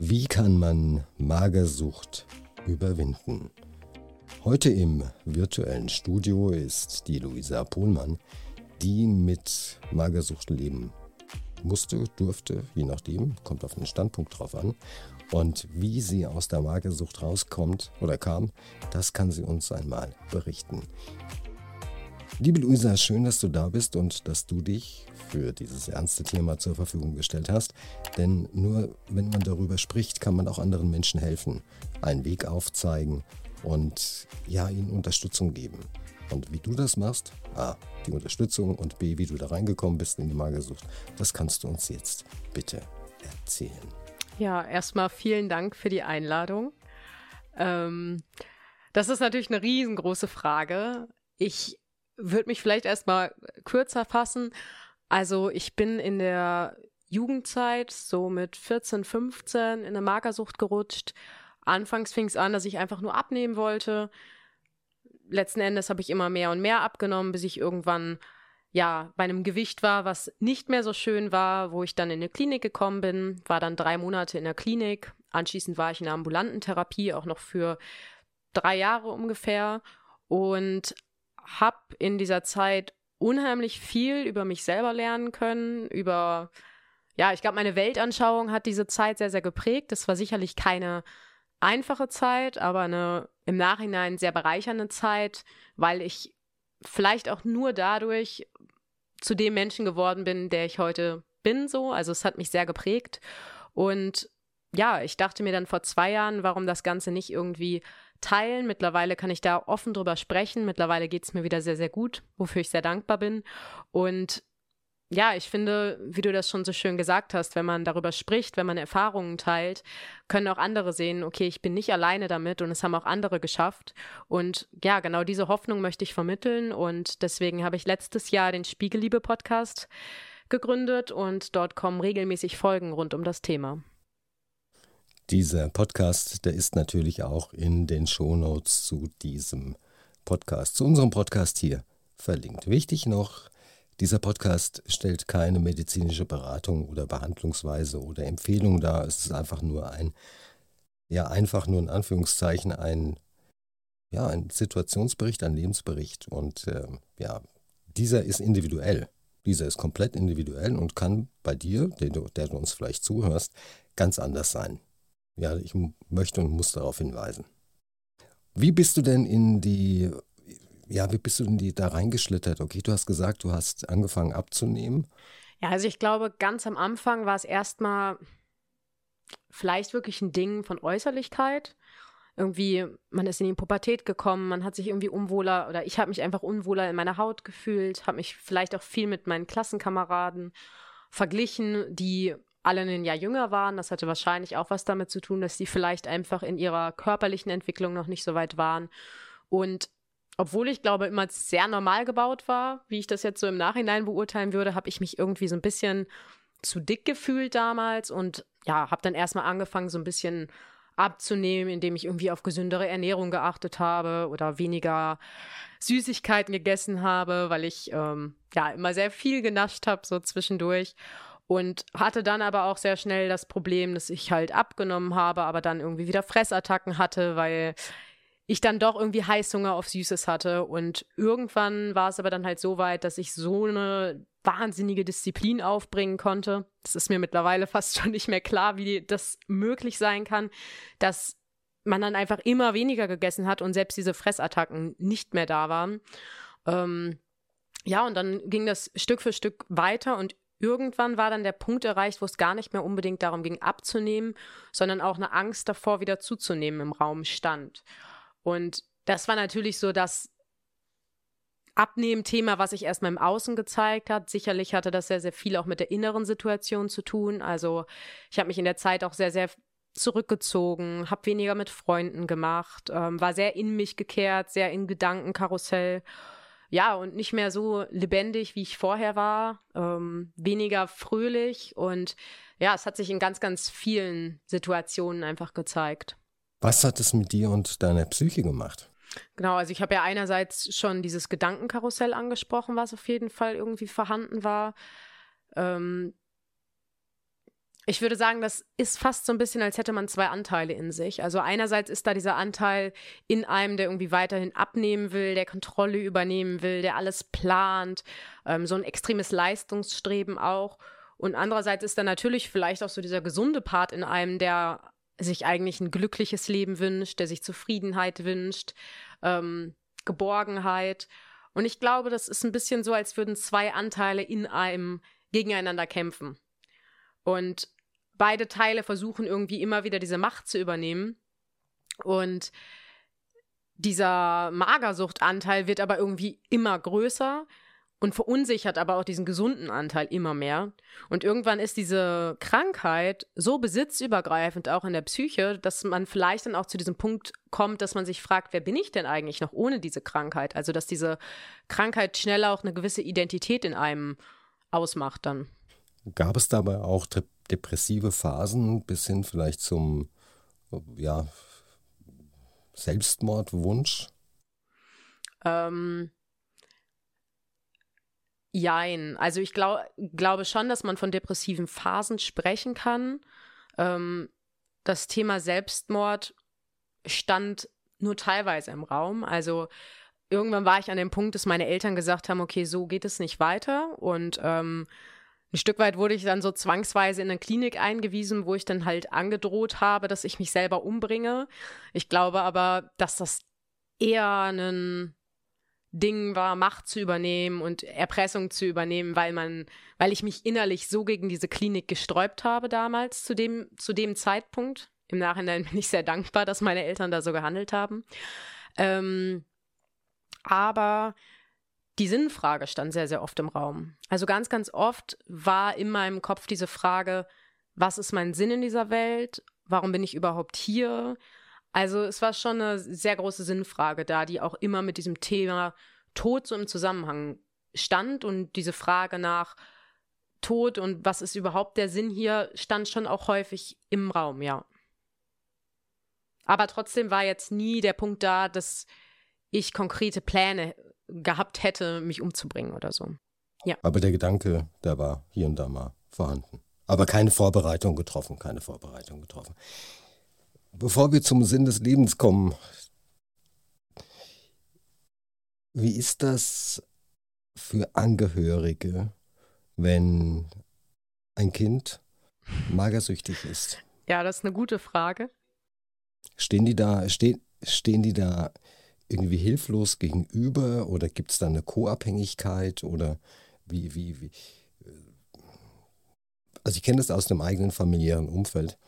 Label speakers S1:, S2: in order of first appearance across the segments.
S1: Wie kann man Magersucht überwinden? Heute im virtuellen Studio ist die Luisa Pohlmann, die mit Magersucht leben musste, durfte, je nachdem, kommt auf den Standpunkt drauf an. Und wie sie aus der Magersucht rauskommt oder kam, das kann sie uns einmal berichten. Liebe Luisa, schön, dass du da bist und dass du dich für dieses ernste Thema zur Verfügung gestellt hast. Denn nur wenn man darüber spricht, kann man auch anderen Menschen helfen, einen Weg aufzeigen und ja, ihnen Unterstützung geben. Und wie du das machst, A, die Unterstützung und B, wie du da reingekommen bist in die Magersucht, das kannst du uns jetzt bitte erzählen.
S2: Ja, erstmal vielen Dank für die Einladung. Ähm, das ist natürlich eine riesengroße Frage. Ich würde mich vielleicht erstmal kürzer fassen. Also ich bin in der Jugendzeit so mit 14, 15 in eine Magersucht gerutscht. Anfangs fing es an, dass ich einfach nur abnehmen wollte. Letzten Endes habe ich immer mehr und mehr abgenommen, bis ich irgendwann ja bei einem Gewicht war, was nicht mehr so schön war, wo ich dann in eine Klinik gekommen bin, war dann drei Monate in der Klinik. Anschließend war ich in der ambulanten Therapie auch noch für drei Jahre ungefähr und habe in dieser Zeit unheimlich viel über mich selber lernen können, über, ja, ich glaube, meine Weltanschauung hat diese Zeit sehr, sehr geprägt. Das war sicherlich keine einfache Zeit, aber eine im Nachhinein sehr bereichernde Zeit, weil ich vielleicht auch nur dadurch zu dem Menschen geworden bin, der ich heute bin, so. Also es hat mich sehr geprägt. Und ja, ich dachte mir dann vor zwei Jahren, warum das Ganze nicht irgendwie teilen. Mittlerweile kann ich da offen drüber sprechen. Mittlerweile geht es mir wieder sehr, sehr gut, wofür ich sehr dankbar bin. Und ja, ich finde, wie du das schon so schön gesagt hast, wenn man darüber spricht, wenn man Erfahrungen teilt, können auch andere sehen, okay, ich bin nicht alleine damit und es haben auch andere geschafft. Und ja, genau diese Hoffnung möchte ich vermitteln und deswegen habe ich letztes Jahr den Spiegelliebe Podcast gegründet und dort kommen regelmäßig Folgen rund um das Thema.
S1: Dieser Podcast, der ist natürlich auch in den Shownotes zu diesem Podcast, zu unserem Podcast hier verlinkt. Wichtig noch, dieser Podcast stellt keine medizinische Beratung oder Behandlungsweise oder Empfehlung dar. Es ist einfach nur ein, ja, einfach nur in Anführungszeichen ein, ja, ein Situationsbericht, ein Lebensbericht. Und äh, ja, dieser ist individuell. Dieser ist komplett individuell und kann bei dir, der du, der du uns vielleicht zuhörst, ganz anders sein. Ja, ich möchte und muss darauf hinweisen. Wie bist du denn in die, ja, wie bist du in die da reingeschlittert? Okay, du hast gesagt, du hast angefangen abzunehmen.
S2: Ja, also ich glaube, ganz am Anfang war es erstmal vielleicht wirklich ein Ding von Äußerlichkeit. Irgendwie, man ist in die Pubertät gekommen, man hat sich irgendwie unwohler oder ich habe mich einfach unwohler in meiner Haut gefühlt, habe mich vielleicht auch viel mit meinen Klassenkameraden verglichen, die alle ein Jahr jünger waren. Das hatte wahrscheinlich auch was damit zu tun, dass sie vielleicht einfach in ihrer körperlichen Entwicklung noch nicht so weit waren. Und obwohl ich glaube, immer sehr normal gebaut war, wie ich das jetzt so im Nachhinein beurteilen würde, habe ich mich irgendwie so ein bisschen zu dick gefühlt damals und ja, habe dann erstmal angefangen, so ein bisschen abzunehmen, indem ich irgendwie auf gesündere Ernährung geachtet habe oder weniger Süßigkeiten gegessen habe, weil ich ähm, ja immer sehr viel genascht habe so zwischendurch und hatte dann aber auch sehr schnell das Problem, dass ich halt abgenommen habe, aber dann irgendwie wieder Fressattacken hatte, weil ich dann doch irgendwie Heißhunger auf Süßes hatte. Und irgendwann war es aber dann halt so weit, dass ich so eine wahnsinnige Disziplin aufbringen konnte. Das ist mir mittlerweile fast schon nicht mehr klar, wie das möglich sein kann, dass man dann einfach immer weniger gegessen hat und selbst diese Fressattacken nicht mehr da waren. Ähm, ja, und dann ging das Stück für Stück weiter und irgendwann war dann der Punkt erreicht, wo es gar nicht mehr unbedingt darum ging, abzunehmen, sondern auch eine Angst davor, wieder zuzunehmen im Raum stand. Und das war natürlich so das Abnehmen-Thema, was sich erstmal im Außen gezeigt hat. Sicherlich hatte das sehr, sehr viel auch mit der inneren Situation zu tun. Also ich habe mich in der Zeit auch sehr, sehr zurückgezogen, habe weniger mit Freunden gemacht, ähm, war sehr in mich gekehrt, sehr in Gedankenkarussell ja, und nicht mehr so lebendig, wie ich vorher war, ähm, weniger fröhlich und ja, es hat sich in ganz, ganz vielen Situationen einfach gezeigt.
S1: Was hat es mit dir und deiner Psyche gemacht?
S2: Genau, also ich habe ja einerseits schon dieses Gedankenkarussell angesprochen, was auf jeden Fall irgendwie vorhanden war. Ähm, ich würde sagen, das ist fast so ein bisschen, als hätte man zwei Anteile in sich. Also einerseits ist da dieser Anteil in einem, der irgendwie weiterhin abnehmen will, der Kontrolle übernehmen will, der alles plant, ähm, so ein extremes Leistungsstreben auch. Und andererseits ist da natürlich vielleicht auch so dieser gesunde Part in einem, der sich eigentlich ein glückliches Leben wünscht, der sich Zufriedenheit wünscht, ähm, Geborgenheit. Und ich glaube, das ist ein bisschen so, als würden zwei Anteile in einem gegeneinander kämpfen. Und beide Teile versuchen irgendwie immer wieder diese Macht zu übernehmen. Und dieser Magersuchtanteil wird aber irgendwie immer größer und verunsichert aber auch diesen gesunden Anteil immer mehr. Und irgendwann ist diese Krankheit so besitzübergreifend auch in der Psyche, dass man vielleicht dann auch zu diesem Punkt kommt, dass man sich fragt, wer bin ich denn eigentlich noch ohne diese Krankheit? Also, dass diese Krankheit schneller auch eine gewisse Identität in einem ausmacht dann.
S1: Gab es dabei auch depressive Phasen bis hin vielleicht zum ja, Selbstmordwunsch?
S2: Ähm, jein. Also ich glaub, glaube schon, dass man von depressiven Phasen sprechen kann. Ähm, das Thema Selbstmord stand nur teilweise im Raum. Also irgendwann war ich an dem Punkt, dass meine Eltern gesagt haben, okay, so geht es nicht weiter. Und ähm, ein Stück weit wurde ich dann so zwangsweise in eine Klinik eingewiesen, wo ich dann halt angedroht habe, dass ich mich selber umbringe. Ich glaube aber, dass das eher ein Ding war, Macht zu übernehmen und Erpressung zu übernehmen, weil man, weil ich mich innerlich so gegen diese Klinik gesträubt habe damals zu dem, zu dem Zeitpunkt. Im Nachhinein bin ich sehr dankbar, dass meine Eltern da so gehandelt haben. Ähm, aber die Sinnfrage stand sehr, sehr oft im Raum. Also ganz, ganz oft war in meinem Kopf diese Frage, was ist mein Sinn in dieser Welt? Warum bin ich überhaupt hier? Also es war schon eine sehr große Sinnfrage da, die auch immer mit diesem Thema Tod so im Zusammenhang stand und diese Frage nach Tod und was ist überhaupt der Sinn hier, stand schon auch häufig im Raum, ja. Aber trotzdem war jetzt nie der Punkt da, dass ich konkrete Pläne gehabt hätte, mich umzubringen oder so. Ja.
S1: Aber der Gedanke, der war hier und da mal vorhanden. Aber keine Vorbereitung getroffen, keine Vorbereitung getroffen. Bevor wir zum Sinn des Lebens kommen, wie ist das für Angehörige, wenn ein Kind magersüchtig ist?
S2: Ja, das ist eine gute Frage.
S1: Stehen die da, stehen, stehen die da irgendwie hilflos gegenüber oder gibt es da eine Co-Abhängigkeit oder wie, wie, wie? Also ich kenne das aus dem eigenen familiären Umfeld.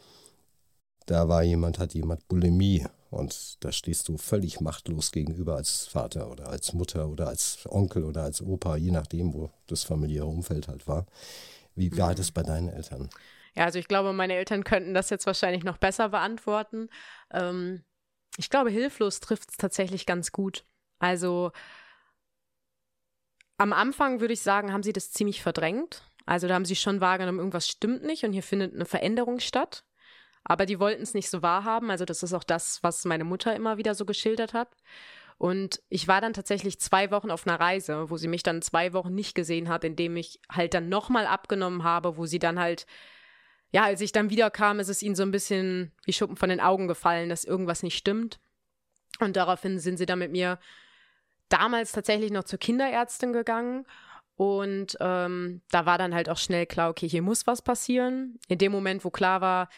S1: Da war jemand, hat jemand Bulimie und da stehst du völlig machtlos gegenüber als Vater oder als Mutter oder als Onkel oder als Opa, je nachdem, wo das familiäre Umfeld halt war. Wie war mhm. das bei deinen Eltern?
S2: Ja, also ich glaube, meine Eltern könnten das jetzt wahrscheinlich noch besser beantworten. Ähm, ich glaube, hilflos trifft es tatsächlich ganz gut. Also am Anfang würde ich sagen, haben sie das ziemlich verdrängt. Also da haben sie schon wahrgenommen, irgendwas stimmt nicht und hier findet eine Veränderung statt. Aber die wollten es nicht so wahrhaben. Also das ist auch das, was meine Mutter immer wieder so geschildert hat. Und ich war dann tatsächlich zwei Wochen auf einer Reise, wo sie mich dann zwei Wochen nicht gesehen hat, indem ich halt dann nochmal abgenommen habe, wo sie dann halt ja, als ich dann wiederkam, ist es ihnen so ein bisschen wie Schuppen von den Augen gefallen, dass irgendwas nicht stimmt. Und daraufhin sind sie dann mit mir damals tatsächlich noch zur Kinderärztin gegangen. Und ähm, da war dann halt auch schnell klar, okay, hier muss was passieren. In dem Moment, wo klar war,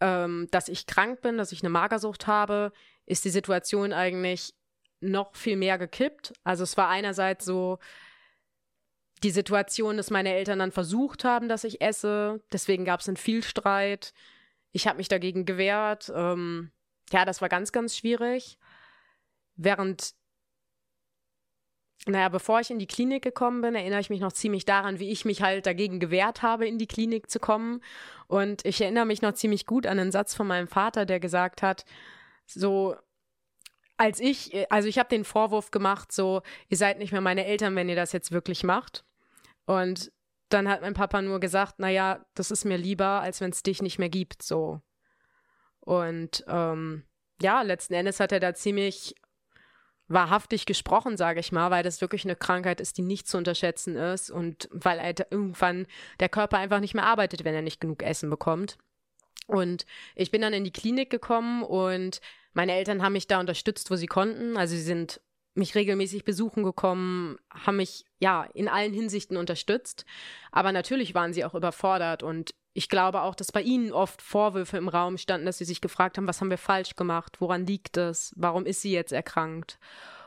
S2: ähm, dass ich krank bin, dass ich eine Magersucht habe, ist die Situation eigentlich noch viel mehr gekippt. Also es war einerseits so, die Situation, dass meine Eltern dann versucht haben, dass ich esse. Deswegen gab es dann viel Streit. Ich habe mich dagegen gewehrt. Ähm, ja, das war ganz, ganz schwierig. Während, naja, bevor ich in die Klinik gekommen bin, erinnere ich mich noch ziemlich daran, wie ich mich halt dagegen gewehrt habe, in die Klinik zu kommen. Und ich erinnere mich noch ziemlich gut an einen Satz von meinem Vater, der gesagt hat, so, als ich, also ich habe den Vorwurf gemacht, so, ihr seid nicht mehr meine Eltern, wenn ihr das jetzt wirklich macht. Und dann hat mein Papa nur gesagt, naja, das ist mir lieber, als wenn es dich nicht mehr gibt, so. Und ähm, ja, letzten Endes hat er da ziemlich wahrhaftig gesprochen, sage ich mal, weil das wirklich eine Krankheit ist, die nicht zu unterschätzen ist und weil halt irgendwann der Körper einfach nicht mehr arbeitet, wenn er nicht genug Essen bekommt. Und ich bin dann in die Klinik gekommen und meine Eltern haben mich da unterstützt, wo sie konnten. Also sie sind mich regelmäßig besuchen gekommen, haben mich ja in allen Hinsichten unterstützt. Aber natürlich waren sie auch überfordert und ich glaube auch, dass bei ihnen oft Vorwürfe im Raum standen, dass sie sich gefragt haben, was haben wir falsch gemacht, woran liegt es, warum ist sie jetzt erkrankt?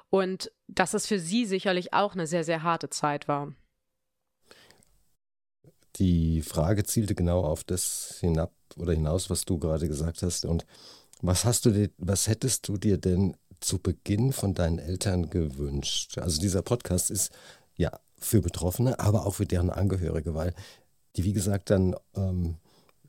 S2: Und dass es für sie sicherlich auch eine sehr, sehr harte Zeit war.
S1: Die Frage zielte genau auf das hinab oder hinaus, was du gerade gesagt hast. Und was hast du dir, was hättest du dir denn zu Beginn von deinen Eltern gewünscht? Also dieser Podcast ist ja für Betroffene, aber auch für deren Angehörige, weil die, wie gesagt, dann ähm,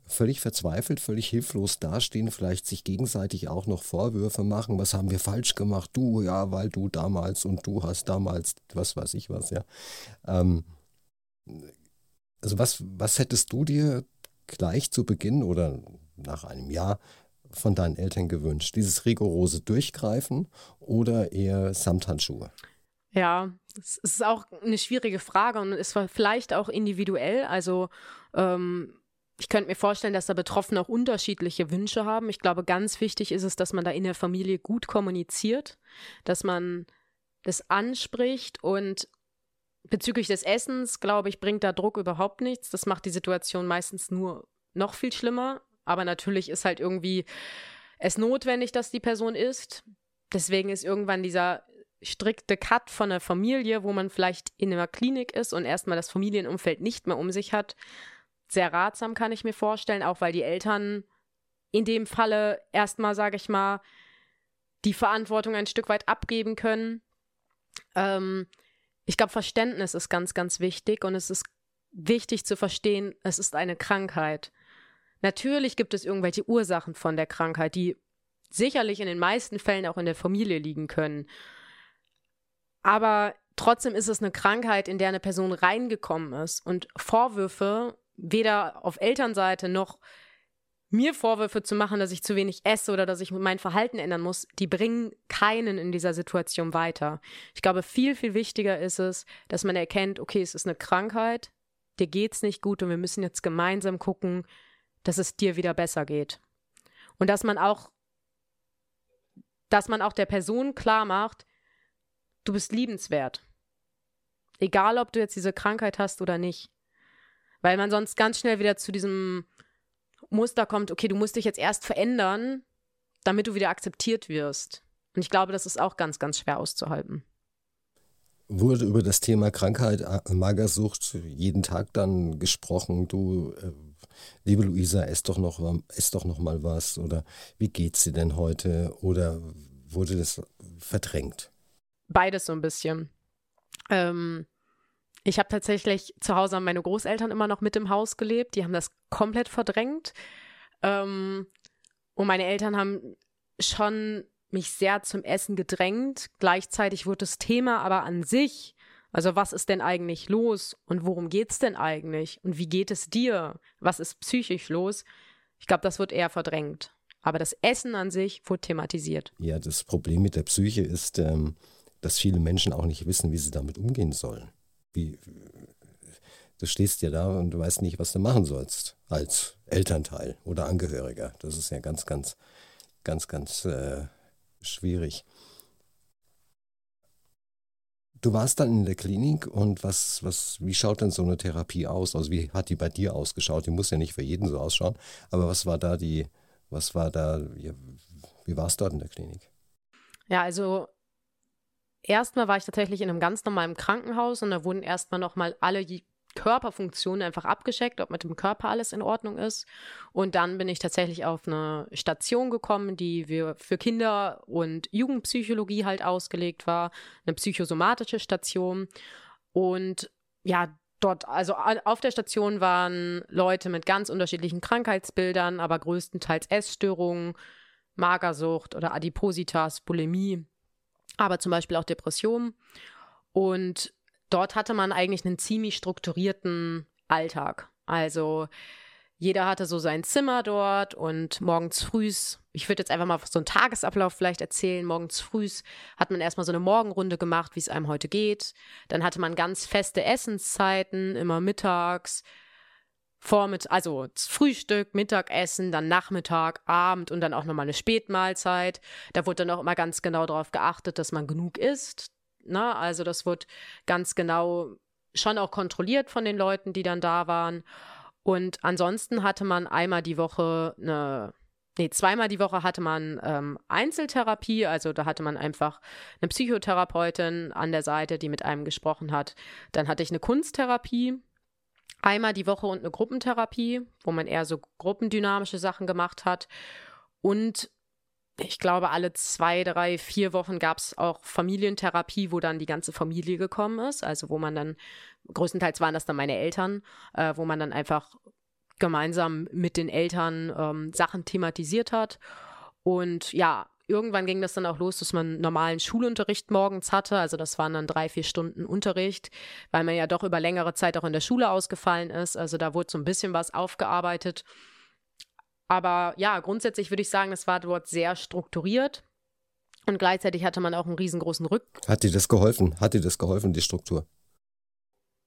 S1: völlig verzweifelt, völlig hilflos dastehen, vielleicht sich gegenseitig auch noch Vorwürfe machen, was haben wir falsch gemacht, du, ja, weil du damals und du hast damals, was weiß ich was, ja. Ähm, also was, was hättest du dir gleich zu Beginn oder nach einem Jahr von deinen Eltern gewünscht? Dieses rigorose Durchgreifen oder eher Samthandschuhe?
S2: Ja, es ist auch eine schwierige Frage und ist vielleicht auch individuell. Also ähm, ich könnte mir vorstellen, dass da Betroffene auch unterschiedliche Wünsche haben. Ich glaube, ganz wichtig ist es, dass man da in der Familie gut kommuniziert, dass man das anspricht und bezüglich des Essens, glaube ich, bringt da Druck überhaupt nichts. Das macht die Situation meistens nur noch viel schlimmer. Aber natürlich ist halt irgendwie es notwendig, dass die Person isst. Deswegen ist irgendwann dieser strikte Cut von einer Familie, wo man vielleicht in einer Klinik ist und erstmal das Familienumfeld nicht mehr um sich hat, sehr ratsam, kann ich mir vorstellen, auch weil die Eltern in dem Falle erstmal, sage ich mal, die Verantwortung ein Stück weit abgeben können. Ähm, ich glaube, Verständnis ist ganz, ganz wichtig und es ist wichtig zu verstehen, es ist eine Krankheit. Natürlich gibt es irgendwelche Ursachen von der Krankheit, die sicherlich in den meisten Fällen auch in der Familie liegen können. Aber trotzdem ist es eine Krankheit, in der eine Person reingekommen ist. Und Vorwürfe, weder auf Elternseite noch mir Vorwürfe zu machen, dass ich zu wenig esse oder dass ich mein Verhalten ändern muss, die bringen keinen in dieser Situation weiter. Ich glaube, viel, viel wichtiger ist es, dass man erkennt, okay, es ist eine Krankheit, dir geht's nicht gut und wir müssen jetzt gemeinsam gucken, dass es dir wieder besser geht. Und dass man auch, dass man auch der Person klar macht, du bist liebenswert. Egal, ob du jetzt diese Krankheit hast oder nicht. Weil man sonst ganz schnell wieder zu diesem Muster kommt, okay, du musst dich jetzt erst verändern, damit du wieder akzeptiert wirst. Und ich glaube, das ist auch ganz, ganz schwer auszuhalten.
S1: Wurde über das Thema Krankheit, äh, Magersucht jeden Tag dann gesprochen? Du, äh, liebe Luisa, ess doch noch, ess doch noch mal was. Oder wie geht's dir denn heute? Oder wurde das verdrängt?
S2: beides so ein bisschen. Ähm, ich habe tatsächlich zu Hause meine Großeltern immer noch mit im Haus gelebt. Die haben das komplett verdrängt. Ähm, und meine Eltern haben schon mich sehr zum Essen gedrängt. Gleichzeitig wurde das Thema aber an sich, also was ist denn eigentlich los und worum geht es denn eigentlich und wie geht es dir? Was ist psychisch los? Ich glaube, das wird eher verdrängt. Aber das Essen an sich wurde thematisiert.
S1: Ja, das Problem mit der Psyche ist, ähm, dass viele Menschen auch nicht wissen, wie sie damit umgehen sollen. Wie, du stehst ja da und du weißt nicht, was du machen sollst als Elternteil oder Angehöriger. Das ist ja ganz, ganz, ganz, ganz äh, schwierig. Du warst dann in der Klinik und was, was, wie schaut denn so eine Therapie aus? Also wie hat die bei dir ausgeschaut? Die muss ja nicht für jeden so ausschauen, aber was war da die, was war da, wie, war es dort in der Klinik?
S2: Ja, also erstmal war ich tatsächlich in einem ganz normalen Krankenhaus und da wurden erstmal nochmal alle Körperfunktionen einfach abgescheckt, ob mit dem Körper alles in Ordnung ist. Und dann bin ich tatsächlich auf eine Station gekommen, die wir für Kinder- und Jugendpsychologie halt ausgelegt war, eine psychosomatische Station. Und ja, dort, also auf der Station waren Leute mit ganz unterschiedlichen Krankheitsbildern, aber größtenteils Essstörungen, Magersucht oder Adipositas, Bulimie aber zum Beispiel auch Depressionen. Und dort hatte man eigentlich einen ziemlich strukturierten Alltag. Also jeder hatte so sein Zimmer dort und morgens frühs, ich würde jetzt einfach mal so einen Tagesablauf vielleicht erzählen, morgens frühs hat man erstmal so eine Morgenrunde gemacht, wie es einem heute geht. Dann hatte man ganz feste Essenszeiten, immer mittags, Vormittag, also Frühstück, Mittagessen, dann Nachmittag, Abend und dann auch nochmal eine Spätmahlzeit. Da wurde dann auch immer ganz genau darauf geachtet, dass man genug isst. Na, also das wird ganz genau schon auch kontrolliert von den Leuten, die dann da waren. Und ansonsten hatte man einmal die Woche eine, nee, zweimal die Woche hatte man ähm, Einzeltherapie, also da hatte man einfach eine Psychotherapeutin an der Seite, die mit einem gesprochen hat. Dann hatte ich eine Kunsttherapie, einmal die Woche und eine Gruppentherapie, wo man eher so gruppendynamische Sachen gemacht hat. Und ich glaube, alle zwei, drei, vier Wochen gab es auch Familientherapie, wo dann die ganze Familie gekommen ist. Also wo man dann, größtenteils waren das dann meine Eltern, äh, wo man dann einfach gemeinsam mit den Eltern ähm, Sachen thematisiert hat. Und ja, irgendwann ging das dann auch los, dass man normalen Schulunterricht morgens hatte. Also das waren dann drei, vier Stunden Unterricht, weil man ja doch über längere Zeit auch in der Schule ausgefallen ist. Also da wurde so ein bisschen was aufgearbeitet. Aber ja, grundsätzlich würde ich sagen, es war dort sehr strukturiert. Und gleichzeitig hatte man auch einen riesengroßen Rück.
S1: Hat dir das geholfen? Hat dir das geholfen, die Struktur?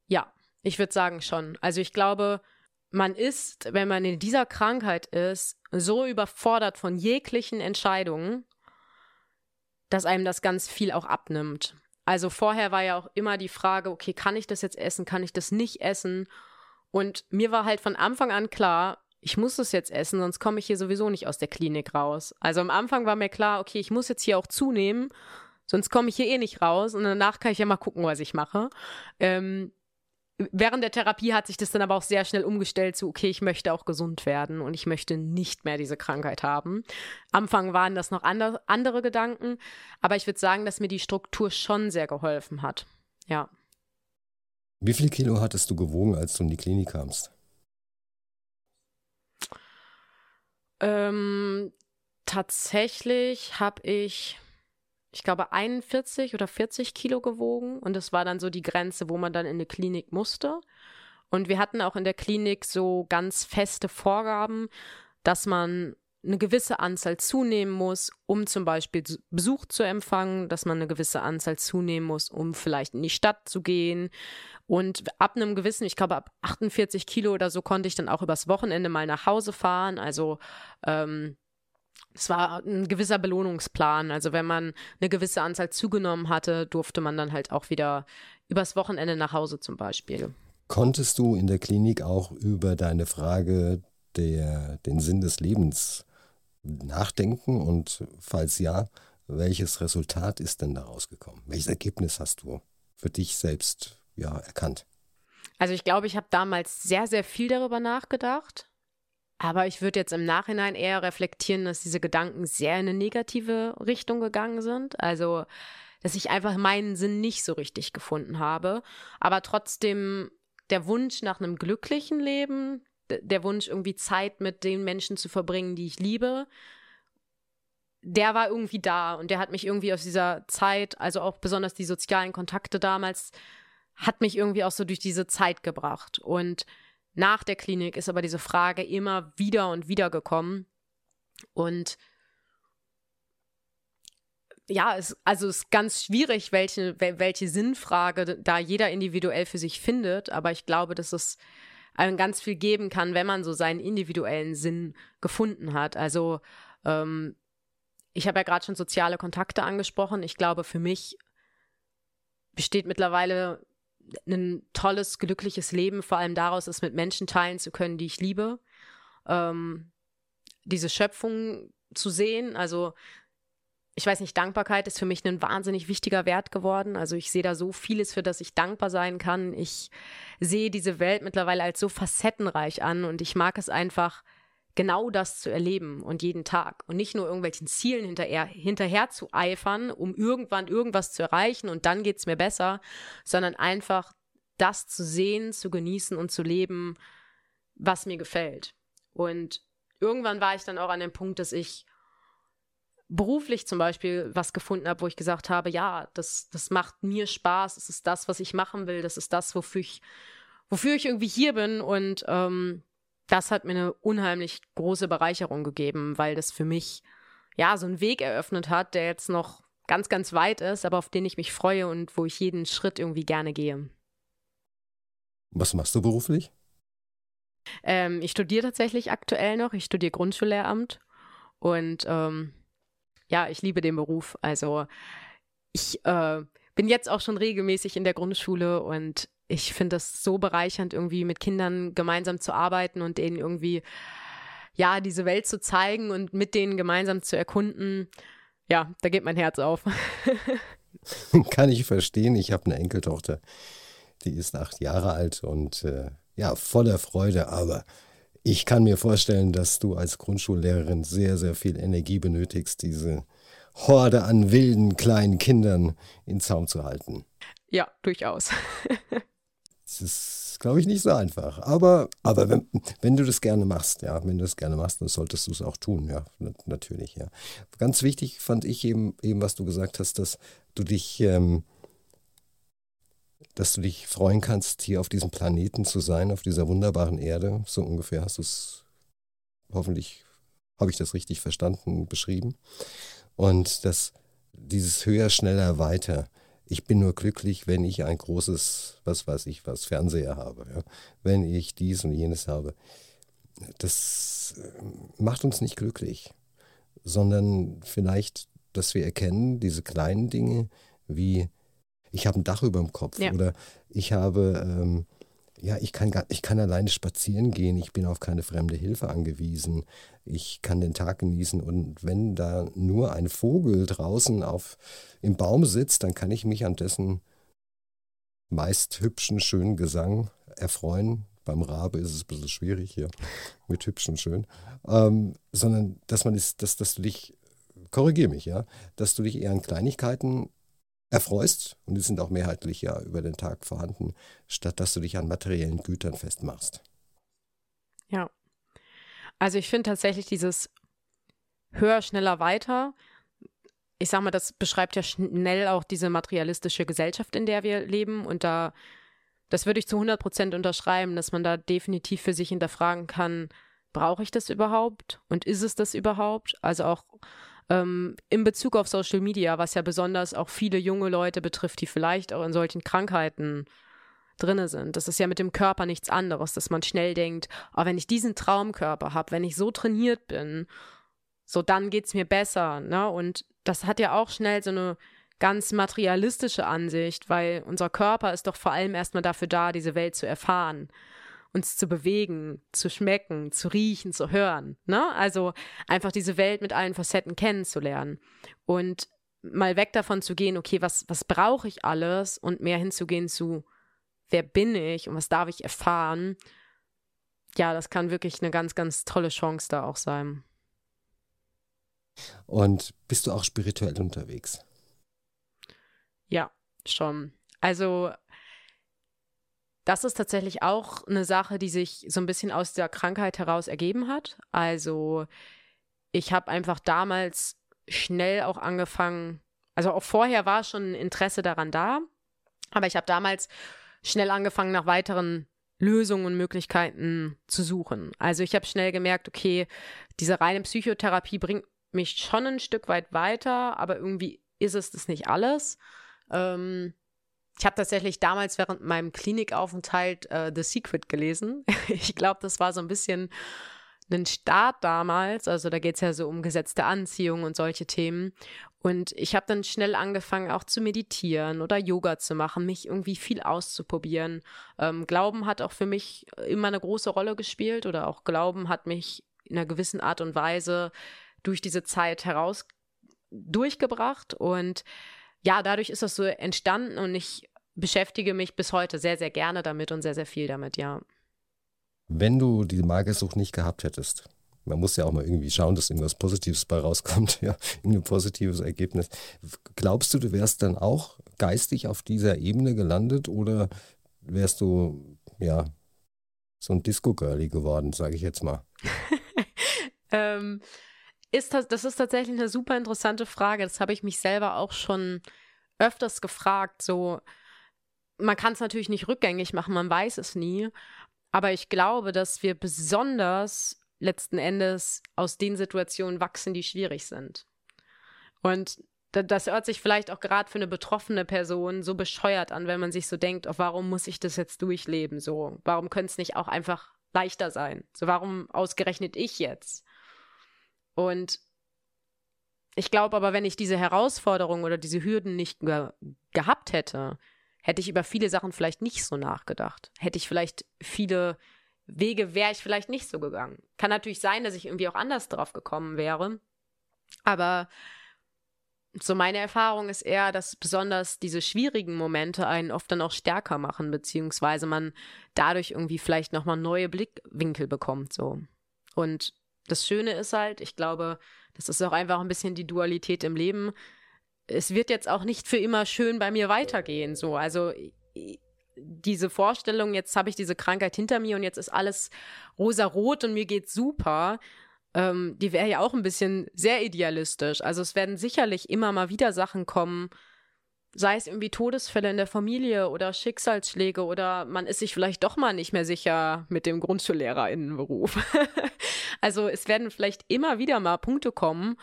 S2: Ja, ich würde sagen schon. Also ich glaube, man ist, wenn man in dieser Krankheit ist, so überfordert von jeglichen Entscheidungen, dass einem das ganz viel auch abnimmt. Also vorher war ja auch immer die Frage, okay, kann ich das jetzt essen, kann ich das nicht essen? Und mir war halt von Anfang an klar, ich muss es jetzt essen, sonst komme ich hier sowieso nicht aus der Klinik raus. Also am Anfang war mir klar, okay, ich muss jetzt hier auch zunehmen, sonst komme ich hier eh nicht raus und danach kann ich ja mal gucken, was ich mache. Ähm, während der Therapie hat sich das dann aber auch sehr schnell umgestellt zu, okay, ich möchte auch gesund werden und ich möchte nicht mehr diese Krankheit haben. Am Anfang waren das noch andre, andere Gedanken, aber ich würde sagen, dass mir die Struktur schon sehr geholfen hat. Ja.
S1: Wie viel Kilo hattest du gewogen, als du in die Klinik kamst?
S2: Ähm, tatsächlich habe ich, ich glaube, 41 oder 40 Kilo gewogen und das war dann so die Grenze, wo man dann in eine Klinik musste. Und wir hatten auch in der Klinik so ganz feste Vorgaben, dass man eine gewisse Anzahl zunehmen muss, um zum Beispiel Besuch zu empfangen, dass man eine gewisse Anzahl zunehmen muss, um vielleicht in die Stadt zu gehen. Und ab einem gewissen, ich glaube ab 48 Kilo oder so, konnte ich dann auch übers Wochenende mal nach Hause fahren. Also ähm, es war ein gewisser Belohnungsplan. Also wenn man eine gewisse Anzahl zugenommen hatte, durfte man dann halt auch wieder übers Wochenende nach Hause zum Beispiel.
S1: Konntest du in der Klinik auch über deine Frage der, den Sinn des Lebens nachdenken? Und falls ja, welches Resultat ist denn daraus gekommen? Welches Ergebnis hast du für dich selbst ja, erkannt?
S2: Also ich glaube, ich habe damals sehr, sehr viel darüber nachgedacht. Aber ich würde jetzt im Nachhinein eher reflektieren, dass diese Gedanken sehr in eine negative Richtung gegangen sind. Also, dass ich einfach meinen Sinn nicht so richtig gefunden habe. Aber trotzdem der Wunsch nach einem glücklichen Leben, der Wunsch, irgendwie Zeit mit den Menschen zu verbringen, die ich liebe, der war irgendwie da und der hat mich irgendwie aus dieser Zeit, also auch besonders die sozialen Kontakte damals, hat mich irgendwie auch so durch diese Zeit gebracht. Und nach der Klinik ist aber diese Frage immer wieder und wieder gekommen. Und ja, es, also es ist ganz schwierig, welche, welche Sinnfrage da jeder individuell für sich findet. Aber ich glaube, dass es ganz viel geben kann, wenn man so seinen individuellen Sinn gefunden hat. Also ähm, ich habe ja gerade schon soziale Kontakte angesprochen. Ich glaube, für mich besteht mittlerweile ein tolles, glückliches Leben, vor allem daraus, es mit Menschen teilen zu können, die ich liebe. Ähm, diese Schöpfung zu sehen, also ich weiß nicht, Dankbarkeit ist für mich ein wahnsinnig wichtiger Wert geworden. Also ich sehe da so vieles, für das ich dankbar sein kann. Ich sehe diese Welt mittlerweile als so facettenreich an und ich mag es einfach, genau das zu erleben und jeden Tag und nicht nur irgendwelchen Zielen hinterher, hinterher zu eifern, um irgendwann irgendwas zu erreichen und dann geht es mir besser, sondern einfach das zu sehen, zu genießen und zu leben, was mir gefällt. Und irgendwann war ich dann auch an dem Punkt, dass ich beruflich zum Beispiel was gefunden habe, wo ich gesagt habe, ja, das, das macht mir Spaß, das ist das, was ich machen will, das ist das, wofür ich, wofür ich irgendwie hier bin und ähm, das hat mir eine unheimlich große Bereicherung gegeben, weil das für mich ja so einen Weg eröffnet hat, der jetzt noch ganz, ganz weit ist, aber auf den ich mich freue und wo ich jeden Schritt irgendwie gerne gehe.
S1: Was machst du beruflich?
S2: Ähm, ich studiere tatsächlich aktuell noch. Ich studiere Grundschullehramt und ähm, ja, ich liebe den Beruf. Also ich äh, bin jetzt auch schon regelmäßig in der Grundschule und ich finde es so bereichernd, irgendwie mit Kindern gemeinsam zu arbeiten und denen irgendwie, ja, diese Welt zu zeigen und mit denen gemeinsam zu erkunden. Ja, da geht mein Herz auf.
S1: Kann ich verstehen. Ich habe eine Enkeltochter, die ist acht Jahre alt und äh, ja, voller Freude, aber ich kann mir vorstellen, dass du als Grundschullehrerin sehr, sehr viel Energie benötigst, diese Horde an wilden kleinen Kindern in Zaum zu halten.
S2: Ja, durchaus.
S1: Das ist, glaube ich, nicht so einfach. Aber, aber wenn, wenn du das gerne machst, ja, wenn du das gerne machst, dann solltest du es auch tun, ja, natürlich, ja. Ganz wichtig fand ich eben, eben was du gesagt hast, dass du dich, ähm, dass du dich freuen kannst, hier auf diesem Planeten zu sein, auf dieser wunderbaren Erde. So ungefähr hast du es, hoffentlich habe ich das richtig verstanden, beschrieben. Und dass dieses höher, schneller, weiter, ich bin nur glücklich, wenn ich ein großes, was weiß ich, was Fernseher habe, ja? wenn ich dies und jenes habe. Das äh, macht uns nicht glücklich, sondern vielleicht, dass wir erkennen, diese kleinen Dinge wie ich habe ein Dach über dem Kopf ja. oder ich habe ähm, ja, ich kann, ich kann alleine spazieren gehen, ich bin auf keine fremde Hilfe angewiesen, ich kann den Tag genießen und wenn da nur ein Vogel draußen auf, im Baum sitzt, dann kann ich mich an dessen meist hübschen, schönen Gesang erfreuen. Beim Rabe ist es ein bisschen schwierig hier mit hübsch und schön, ähm, sondern dass man ist, dass, dass du dich, korrigier mich, ja, dass du dich eher an Kleinigkeiten erfreust, und die sind auch mehrheitlich ja über den Tag vorhanden, statt dass du dich an materiellen Gütern festmachst.
S2: Ja. Also ich finde tatsächlich dieses höher, schneller, weiter, ich sag mal, das beschreibt ja schnell auch diese materialistische Gesellschaft, in der wir leben. Und da, das würde ich zu 100 Prozent unterschreiben, dass man da definitiv für sich hinterfragen kann, brauche ich das überhaupt? Und ist es das überhaupt? Also auch ähm, in Bezug auf Social Media, was ja besonders auch viele junge Leute betrifft, die vielleicht auch in solchen Krankheiten drinne sind. Das ist ja mit dem Körper nichts anderes, dass man schnell denkt, oh, wenn ich diesen Traumkörper habe, wenn ich so trainiert bin, so dann geht es mir besser. Ne? Und das hat ja auch schnell so eine ganz materialistische Ansicht, weil unser Körper ist doch vor allem erstmal dafür da, diese Welt zu erfahren uns zu bewegen, zu schmecken, zu riechen, zu hören. Ne? Also einfach diese Welt mit allen Facetten kennenzulernen. Und mal weg davon zu gehen, okay, was, was brauche ich alles und mehr hinzugehen zu, wer bin ich und was darf ich erfahren. Ja, das kann wirklich eine ganz, ganz tolle Chance da auch sein.
S1: Und bist du auch spirituell unterwegs?
S2: Ja, schon. Also das ist tatsächlich auch eine Sache, die sich so ein bisschen aus der Krankheit heraus ergeben hat. Also ich habe einfach damals schnell auch angefangen, also auch vorher war schon ein Interesse daran da, aber ich habe damals schnell angefangen, nach weiteren Lösungen und Möglichkeiten zu suchen. Also ich habe schnell gemerkt, okay, diese reine Psychotherapie bringt mich schon ein Stück weit weiter, aber irgendwie ist es das nicht alles. Ähm, ich habe tatsächlich damals während meinem Klinikaufenthalt äh, The Secret gelesen. ich glaube, das war so ein bisschen ein Start damals. Also da geht es ja so um gesetzte Anziehung und solche Themen. Und ich habe dann schnell angefangen, auch zu meditieren oder Yoga zu machen, mich irgendwie viel auszuprobieren. Ähm, Glauben hat auch für mich immer eine große Rolle gespielt oder auch Glauben hat mich in einer gewissen Art und Weise durch diese Zeit heraus durchgebracht und ja, dadurch ist das so entstanden und ich beschäftige mich bis heute sehr, sehr gerne damit und sehr, sehr viel damit, ja.
S1: Wenn du die Magersucht nicht gehabt hättest, man muss ja auch mal irgendwie schauen, dass irgendwas Positives bei rauskommt, ja, irgendein positives Ergebnis. Glaubst du, du wärst dann auch geistig auf dieser Ebene gelandet oder wärst du, ja, so ein Disco-Girlie geworden, sage ich jetzt mal?
S2: ähm, ist das, das ist tatsächlich eine super interessante Frage. Das habe ich mich selber auch schon öfters gefragt. So, man kann es natürlich nicht rückgängig machen, man weiß es nie. Aber ich glaube, dass wir besonders letzten Endes aus den Situationen wachsen, die schwierig sind. Und das hört sich vielleicht auch gerade für eine betroffene Person so bescheuert an, wenn man sich so denkt, oh, warum muss ich das jetzt durchleben? So, warum könnte es nicht auch einfach leichter sein? So, warum ausgerechnet ich jetzt? Und ich glaube aber, wenn ich diese Herausforderung oder diese Hürden nicht ge gehabt hätte, hätte ich über viele Sachen vielleicht nicht so nachgedacht. Hätte ich vielleicht viele Wege, wäre ich vielleicht nicht so gegangen. Kann natürlich sein, dass ich irgendwie auch anders drauf gekommen wäre. Aber so meine Erfahrung ist eher, dass besonders diese schwierigen Momente einen oft dann auch stärker machen, beziehungsweise man dadurch irgendwie vielleicht nochmal neue Blickwinkel bekommt, so. Und das Schöne ist halt, ich glaube, das ist auch einfach ein bisschen die Dualität im Leben. Es wird jetzt auch nicht für immer schön bei mir weitergehen, so. Also, diese Vorstellung, jetzt habe ich diese Krankheit hinter mir und jetzt ist alles rosa-rot und mir geht's super, ähm, die wäre ja auch ein bisschen sehr idealistisch. Also es werden sicherlich immer mal wieder Sachen kommen, sei es irgendwie Todesfälle in der Familie oder Schicksalsschläge oder man ist sich vielleicht doch mal nicht mehr sicher mit dem Grundschullehrerinnenberuf. also es werden vielleicht immer wieder mal Punkte kommen,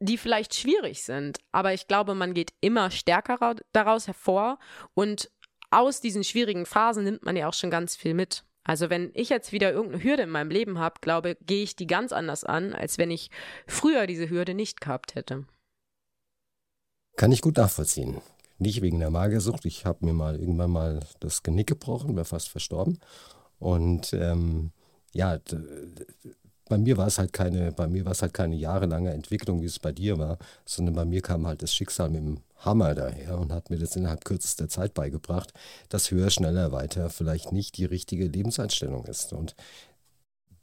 S2: die vielleicht schwierig sind, aber ich glaube, man geht immer stärker daraus hervor und aus diesen schwierigen Phasen nimmt man ja auch schon ganz viel mit. Also wenn ich jetzt wieder irgendeine Hürde in meinem Leben habe, glaube, gehe ich die ganz anders an, als wenn ich früher diese Hürde nicht gehabt hätte.
S1: Kann ich gut nachvollziehen. Nicht wegen der Magersucht. Ich habe mir mal irgendwann mal das Genick gebrochen, wäre fast verstorben. Und ähm, ja, bei mir war es halt keine, bei mir war es halt keine jahrelange Entwicklung, wie es bei dir war, sondern bei mir kam halt das Schicksal mit dem Hammer daher und hat mir das innerhalb kürzester Zeit beigebracht, dass höher, schneller, weiter vielleicht nicht die richtige Lebenseinstellung ist. Und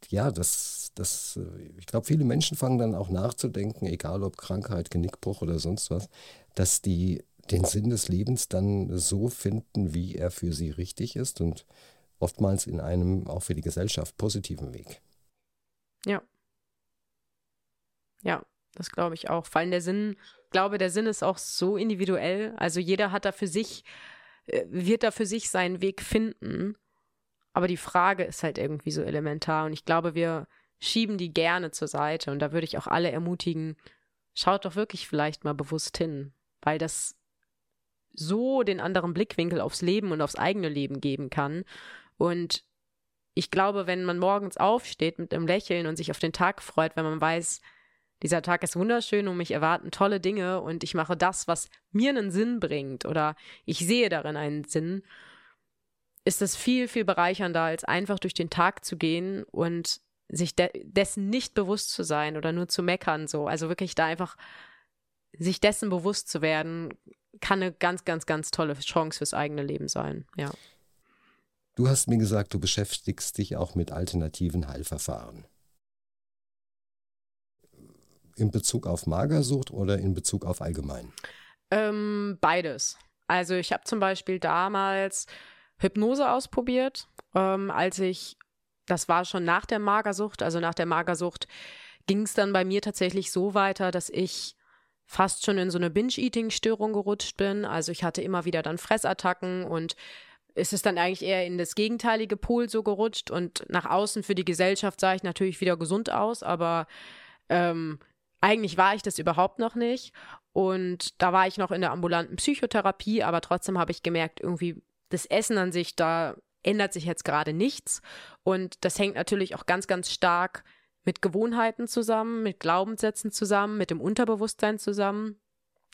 S1: ja, das, das, ich glaube, viele Menschen fangen dann auch nachzudenken, egal ob Krankheit, Genickbruch oder sonst was, dass die den Sinn des Lebens dann so finden, wie er für sie richtig ist und oftmals in einem auch für die Gesellschaft positiven Weg.
S2: Ja. Ja, das glaube ich auch. Vor allem der Sinn, glaube, der Sinn ist auch so individuell. Also jeder hat da für sich, äh, wird da für sich seinen Weg finden. Aber die Frage ist halt irgendwie so elementar. Und ich glaube, wir schieben die gerne zur Seite. Und da würde ich auch alle ermutigen, schaut doch wirklich vielleicht mal bewusst hin. Weil das so den anderen Blickwinkel aufs Leben und aufs eigene Leben geben kann. Und ich glaube, wenn man morgens aufsteht mit einem Lächeln und sich auf den Tag freut, wenn man weiß, dieser Tag ist wunderschön und mich erwarten tolle Dinge und ich mache das, was mir einen Sinn bringt oder ich sehe darin einen Sinn, ist es viel, viel bereichernder, als einfach durch den Tag zu gehen und sich de dessen nicht bewusst zu sein oder nur zu meckern, so. Also wirklich da einfach sich dessen bewusst zu werden, kann eine ganz, ganz, ganz tolle Chance fürs eigene Leben sein, ja.
S1: Du hast mir gesagt, du beschäftigst dich auch mit alternativen Heilverfahren. In Bezug auf Magersucht oder in Bezug auf allgemein?
S2: Ähm, beides. Also ich habe zum Beispiel damals Hypnose ausprobiert, ähm, als ich, das war schon nach der Magersucht, also nach der Magersucht ging es dann bei mir tatsächlich so weiter, dass ich fast schon in so eine Binge-Eating-Störung gerutscht bin. Also ich hatte immer wieder dann Fressattacken und ist es dann eigentlich eher in das gegenteilige Pol so gerutscht und nach außen für die Gesellschaft sah ich natürlich wieder gesund aus, aber ähm, eigentlich war ich das überhaupt noch nicht. Und da war ich noch in der ambulanten Psychotherapie, aber trotzdem habe ich gemerkt, irgendwie das Essen an sich, da ändert sich jetzt gerade nichts. Und das hängt natürlich auch ganz, ganz stark mit Gewohnheiten zusammen, mit Glaubenssätzen zusammen, mit dem Unterbewusstsein zusammen.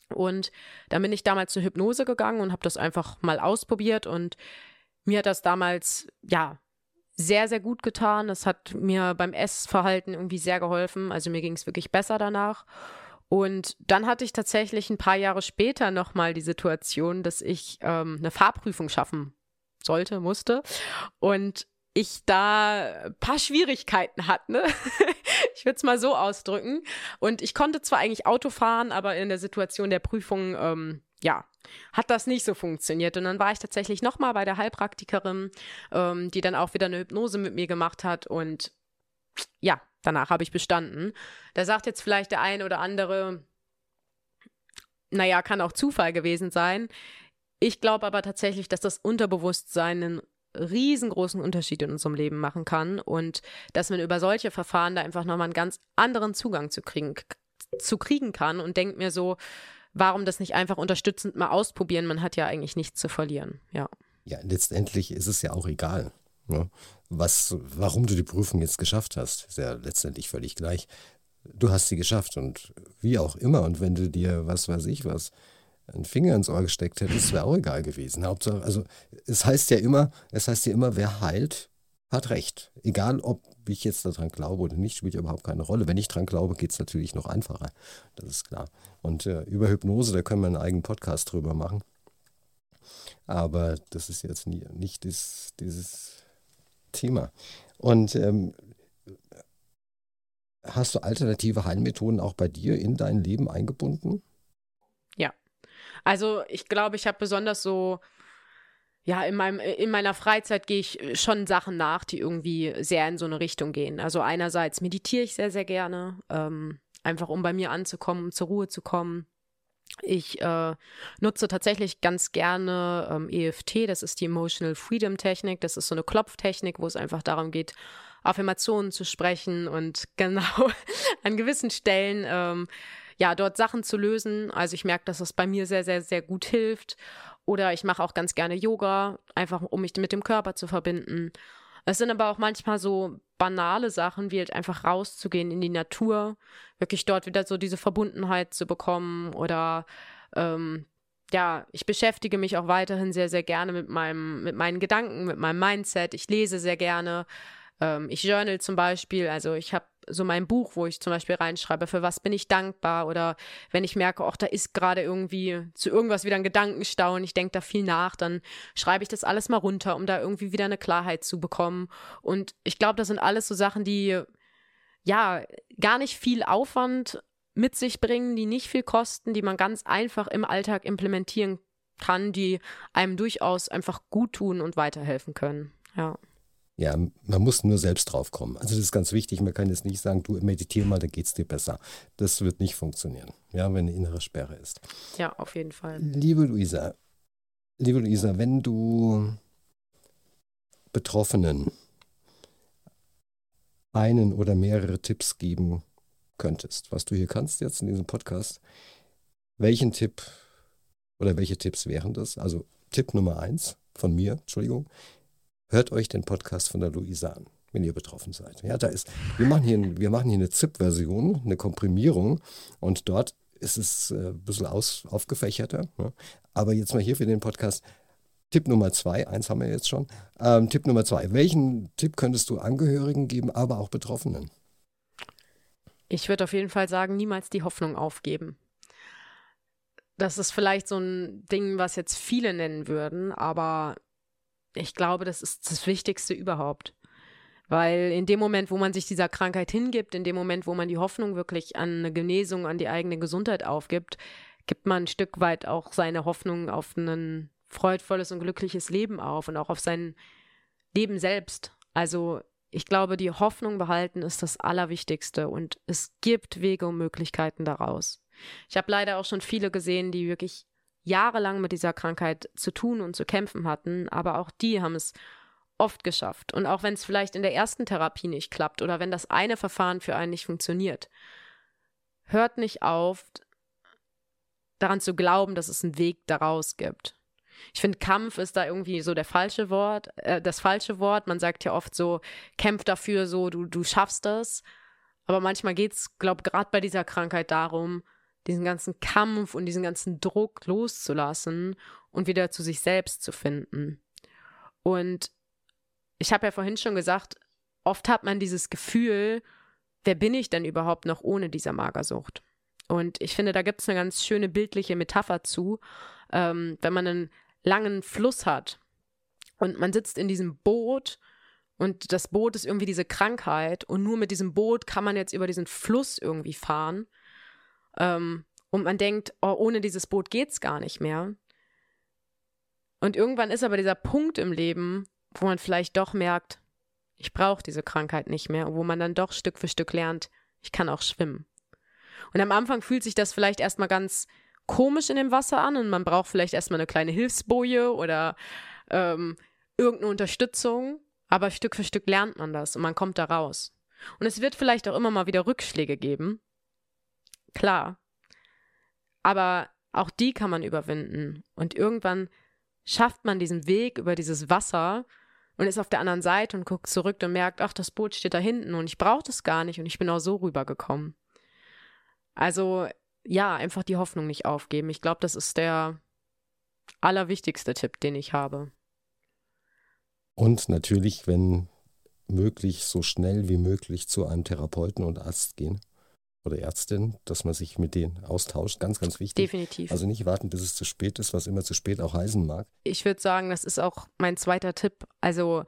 S2: Und dann bin ich damals zur Hypnose gegangen und habe das einfach mal ausprobiert und mir hat das damals, ja, sehr, sehr gut getan. Es hat mir beim Essverhalten irgendwie sehr geholfen. Also mir ging es wirklich besser danach. Und dann hatte ich tatsächlich ein paar Jahre später nochmal die Situation, dass ich ähm, eine Fahrprüfung schaffen sollte, musste. Und ich da ein paar Schwierigkeiten hatte. Ne? ich würde es mal so ausdrücken. Und ich konnte zwar eigentlich Auto fahren, aber in der Situation der Prüfung, ähm, ja, hat das nicht so funktioniert. Und dann war ich tatsächlich nochmal bei der Heilpraktikerin, ähm, die dann auch wieder eine Hypnose mit mir gemacht hat. Und ja, danach habe ich bestanden. Da sagt jetzt vielleicht der eine oder andere, naja, kann auch Zufall gewesen sein. Ich glaube aber tatsächlich, dass das Unterbewusstsein ein riesengroßen Unterschied in unserem Leben machen kann und dass man über solche Verfahren da einfach nochmal einen ganz anderen Zugang zu kriegen, zu kriegen kann und denkt mir so, warum das nicht einfach unterstützend mal ausprobieren? Man hat ja eigentlich nichts zu verlieren, ja.
S1: Ja, letztendlich ist es ja auch egal, ne? was, warum du die Prüfung jetzt geschafft hast. Ist ja letztendlich völlig gleich. Du hast sie geschafft und wie auch immer. Und wenn du dir, was weiß ich was, einen Finger ins Ohr gesteckt hättest, wäre auch egal gewesen. Hauptsache, also es heißt ja immer, es heißt ja immer, wer heilt, hat recht. Egal, ob ich jetzt daran glaube oder nicht, spielt ja überhaupt keine Rolle. Wenn ich daran glaube, geht es natürlich noch einfacher. Das ist klar. Und äh, über Hypnose, da können wir einen eigenen Podcast drüber machen. Aber das ist jetzt nie, nicht dieses, dieses Thema. Und ähm, hast du alternative Heilmethoden auch bei dir in dein Leben eingebunden?
S2: Also ich glaube, ich habe besonders so ja, in, meinem, in meiner Freizeit gehe ich äh, schon Sachen nach, die irgendwie sehr in so eine Richtung gehen. Also einerseits meditiere ich sehr, sehr gerne, ähm, einfach um bei mir anzukommen, um zur Ruhe zu kommen. Ich äh, nutze tatsächlich ganz gerne ähm, EFT, das ist die Emotional Freedom Technik. Das ist so eine Klopftechnik, wo es einfach darum geht, Affirmationen zu sprechen und genau an gewissen Stellen ähm, ja dort Sachen zu lösen. Also ich merke, dass das bei mir sehr, sehr, sehr gut hilft. Oder ich mache auch ganz gerne Yoga, einfach um mich mit dem Körper zu verbinden. Es sind aber auch manchmal so banale Sachen, wie halt einfach rauszugehen in die Natur, wirklich dort wieder so diese Verbundenheit zu bekommen oder ähm, ja, ich beschäftige mich auch weiterhin sehr, sehr gerne mit meinem, mit meinen Gedanken, mit meinem Mindset. Ich lese sehr gerne. Ähm, ich journal zum Beispiel. Also ich habe so mein Buch, wo ich zum Beispiel reinschreibe, für was bin ich dankbar oder wenn ich merke, auch da ist gerade irgendwie zu irgendwas wieder ein Gedankenstau und ich denke da viel nach, dann schreibe ich das alles mal runter, um da irgendwie wieder eine Klarheit zu bekommen. Und ich glaube, das sind alles so Sachen, die ja gar nicht viel Aufwand mit sich bringen, die nicht viel kosten, die man ganz einfach im Alltag implementieren kann, die einem durchaus einfach gut tun und weiterhelfen können. Ja.
S1: Ja, man muss nur selbst drauf kommen. Also das ist ganz wichtig. Man kann jetzt nicht sagen, du meditiere mal, dann geht es dir besser. Das wird nicht funktionieren, ja, wenn eine innere Sperre ist.
S2: Ja, auf jeden Fall.
S1: Liebe Luisa, liebe Luisa, wenn du Betroffenen einen oder mehrere Tipps geben könntest, was du hier kannst jetzt in diesem Podcast, welchen Tipp oder welche Tipps wären das? Also Tipp Nummer eins von mir, Entschuldigung, hört euch den Podcast von der Luisa an, wenn ihr betroffen seid. Ja, da ist, wir machen hier, wir machen hier eine ZIP-Version, eine Komprimierung und dort ist es äh, ein bisschen aus, aufgefächerter. Ne? Aber jetzt mal hier für den Podcast. Tipp Nummer zwei, eins haben wir jetzt schon. Ähm, Tipp Nummer zwei, welchen Tipp könntest du Angehörigen geben, aber auch Betroffenen?
S2: Ich würde auf jeden Fall sagen, niemals die Hoffnung aufgeben. Das ist vielleicht so ein Ding, was jetzt viele nennen würden, aber ich glaube, das ist das Wichtigste überhaupt. Weil in dem Moment, wo man sich dieser Krankheit hingibt, in dem Moment, wo man die Hoffnung wirklich an eine Genesung, an die eigene Gesundheit aufgibt, gibt man ein Stück weit auch seine Hoffnung auf ein freudvolles und glückliches Leben auf und auch auf sein Leben selbst. Also ich glaube, die Hoffnung behalten ist das Allerwichtigste und es gibt Wege und Möglichkeiten daraus. Ich habe leider auch schon viele gesehen, die wirklich jahrelang mit dieser Krankheit zu tun und zu kämpfen hatten, aber auch die haben es oft geschafft. Und auch wenn es vielleicht in der ersten Therapie nicht klappt oder wenn das eine Verfahren für einen nicht funktioniert, hört nicht auf, daran zu glauben, dass es einen Weg daraus gibt. Ich finde, Kampf ist da irgendwie so der falsche Wort, äh, das falsche Wort. Man sagt ja oft so, kämpf dafür, so, du, du schaffst das. Aber manchmal geht es, glaube ich, gerade bei dieser Krankheit darum, diesen ganzen Kampf und diesen ganzen Druck loszulassen und wieder zu sich selbst zu finden. Und ich habe ja vorhin schon gesagt, oft hat man dieses Gefühl, wer bin ich denn überhaupt noch ohne dieser Magersucht? Und ich finde, da gibt es eine ganz schöne bildliche Metapher zu, ähm, wenn man einen langen Fluss hat und man sitzt in diesem Boot und das Boot ist irgendwie diese Krankheit und nur mit diesem Boot kann man jetzt über diesen Fluss irgendwie fahren ähm, und man denkt, oh, ohne dieses Boot geht's gar nicht mehr. Und irgendwann ist aber dieser Punkt im Leben, wo man vielleicht doch merkt, ich brauche diese Krankheit nicht mehr, wo man dann doch Stück für Stück lernt, ich kann auch schwimmen. Und am Anfang fühlt sich das vielleicht erstmal ganz komisch in dem Wasser an und man braucht vielleicht erstmal eine kleine Hilfsboje oder ähm, irgendeine Unterstützung, aber Stück für Stück lernt man das und man kommt da raus. Und es wird vielleicht auch immer mal wieder Rückschläge geben. Klar. Aber auch die kann man überwinden. Und irgendwann schafft man diesen Weg über dieses Wasser und ist auf der anderen Seite und guckt zurück und merkt, ach, das Boot steht da hinten und ich brauche das gar nicht und ich bin auch so rübergekommen. Also ja, einfach die Hoffnung nicht aufgeben. Ich glaube, das ist der allerwichtigste Tipp, den ich habe.
S1: Und natürlich, wenn möglich, so schnell wie möglich zu einem Therapeuten und Arzt gehen oder Ärztin, dass man sich mit denen austauscht. Ganz, ganz wichtig.
S2: Definitiv.
S1: Also nicht warten, bis es zu spät ist, was immer zu spät auch heißen mag.
S2: Ich würde sagen, das ist auch mein zweiter Tipp. Also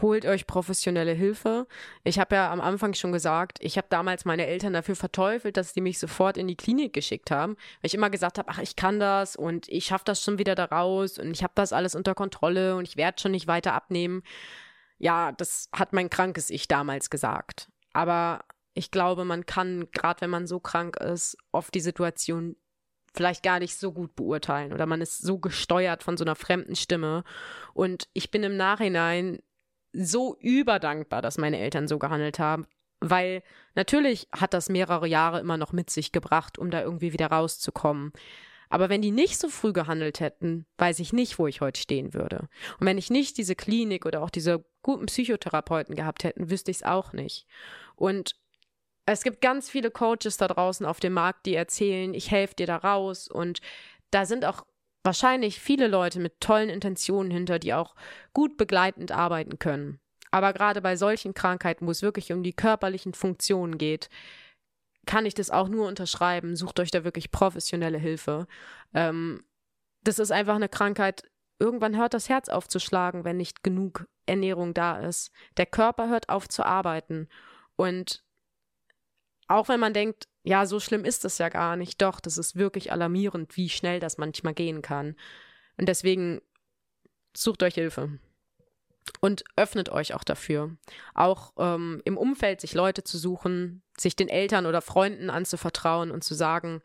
S2: holt euch professionelle Hilfe. Ich habe ja am Anfang schon gesagt, ich habe damals meine Eltern dafür verteufelt, dass die mich sofort in die Klinik geschickt haben, weil ich immer gesagt habe, ach, ich kann das und ich schaffe das schon wieder da raus und ich habe das alles unter Kontrolle und ich werde schon nicht weiter abnehmen. Ja, das hat mein krankes Ich damals gesagt. Aber ich glaube, man kann, gerade wenn man so krank ist, oft die Situation vielleicht gar nicht so gut beurteilen oder man ist so gesteuert von so einer fremden Stimme. Und ich bin im Nachhinein so überdankbar, dass meine Eltern so gehandelt haben, weil natürlich hat das mehrere Jahre immer noch mit sich gebracht, um da irgendwie wieder rauszukommen. Aber wenn die nicht so früh gehandelt hätten, weiß ich nicht, wo ich heute stehen würde. Und wenn ich nicht diese Klinik oder auch diese guten Psychotherapeuten gehabt hätten, wüsste ich es auch nicht. Und es gibt ganz viele Coaches da draußen auf dem Markt, die erzählen, ich helfe dir da raus. Und da sind auch wahrscheinlich viele Leute mit tollen Intentionen hinter, die auch gut begleitend arbeiten können. Aber gerade bei solchen Krankheiten, wo es wirklich um die körperlichen Funktionen geht, kann ich das auch nur unterschreiben. Sucht euch da wirklich professionelle Hilfe. Ähm, das ist einfach eine Krankheit. Irgendwann hört das Herz auf zu schlagen, wenn nicht genug Ernährung da ist. Der Körper hört auf zu arbeiten. Und auch wenn man denkt, ja, so schlimm ist es ja gar nicht, doch, das ist wirklich alarmierend, wie schnell das manchmal gehen kann. Und deswegen sucht euch Hilfe und öffnet euch auch dafür. Auch ähm, im Umfeld sich Leute zu suchen, sich den Eltern oder Freunden anzuvertrauen und zu sagen,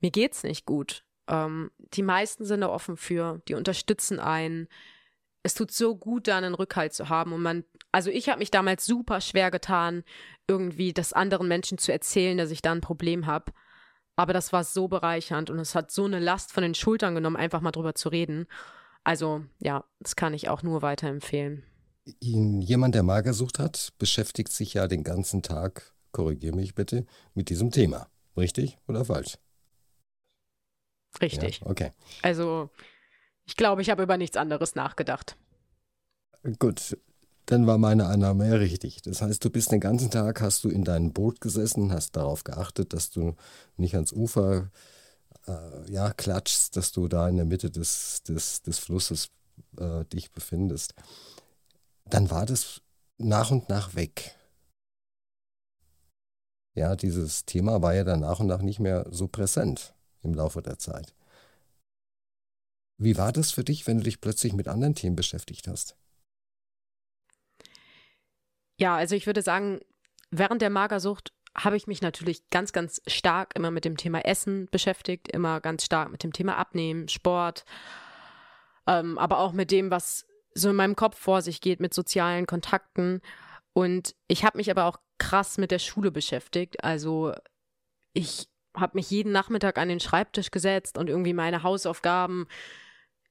S2: mir geht's nicht gut. Ähm, die meisten sind da offen für, die unterstützen einen. Es tut so gut, da einen Rückhalt zu haben und man also ich habe mich damals super schwer getan, irgendwie das anderen Menschen zu erzählen, dass ich da ein Problem habe. Aber das war so bereichernd und es hat so eine Last von den Schultern genommen, einfach mal drüber zu reden. Also ja, das kann ich auch nur weiterempfehlen.
S1: Jemand, der Magersucht hat, beschäftigt sich ja den ganzen Tag, korrigiere mich bitte, mit diesem Thema. Richtig oder falsch?
S2: Richtig.
S1: Ja, okay.
S2: Also ich glaube, ich habe über nichts anderes nachgedacht.
S1: Gut, dann war meine Annahme ja richtig. Das heißt, du bist den ganzen Tag, hast du in deinem Boot gesessen, hast darauf geachtet, dass du nicht ans Ufer äh, ja, klatschst, dass du da in der Mitte des, des, des Flusses äh, dich befindest. Dann war das nach und nach weg. Ja, dieses Thema war ja dann nach und nach nicht mehr so präsent im Laufe der Zeit. Wie war das für dich, wenn du dich plötzlich mit anderen Themen beschäftigt hast?
S2: Ja, also ich würde sagen, während der Magersucht habe ich mich natürlich ganz, ganz stark immer mit dem Thema Essen beschäftigt, immer ganz stark mit dem Thema Abnehmen, Sport, ähm, aber auch mit dem, was so in meinem Kopf vor sich geht, mit sozialen Kontakten. Und ich habe mich aber auch krass mit der Schule beschäftigt. Also ich habe mich jeden Nachmittag an den Schreibtisch gesetzt und irgendwie meine Hausaufgaben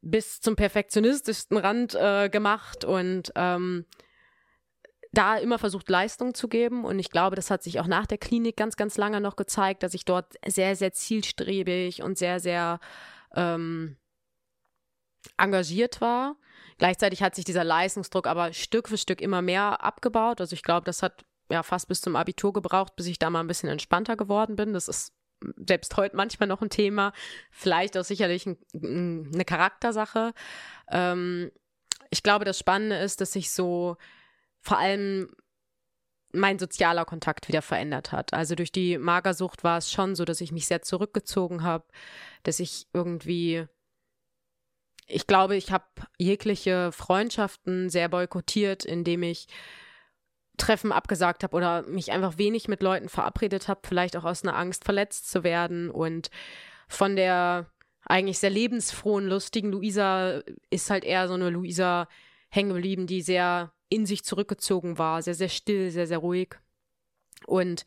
S2: bis zum perfektionistischsten Rand äh, gemacht und ähm, da immer versucht, Leistung zu geben. Und ich glaube, das hat sich auch nach der Klinik ganz, ganz lange noch gezeigt, dass ich dort sehr, sehr zielstrebig und sehr, sehr ähm, engagiert war. Gleichzeitig hat sich dieser Leistungsdruck aber Stück für Stück immer mehr abgebaut. Also ich glaube, das hat ja fast bis zum Abitur gebraucht, bis ich da mal ein bisschen entspannter geworden bin. Das ist selbst heute manchmal noch ein Thema. Vielleicht auch sicherlich ein, eine Charaktersache. Ähm, ich glaube, das Spannende ist, dass ich so vor allem mein sozialer Kontakt wieder verändert hat. Also durch die Magersucht war es schon so, dass ich mich sehr zurückgezogen habe, dass ich irgendwie, ich glaube, ich habe jegliche Freundschaften sehr boykottiert, indem ich Treffen abgesagt habe oder mich einfach wenig mit Leuten verabredet habe, vielleicht auch aus einer Angst verletzt zu werden und von der eigentlich sehr lebensfrohen, lustigen. Luisa ist halt eher so eine Luisa hängen geblieben, die sehr in sich zurückgezogen war, sehr, sehr still, sehr, sehr ruhig. Und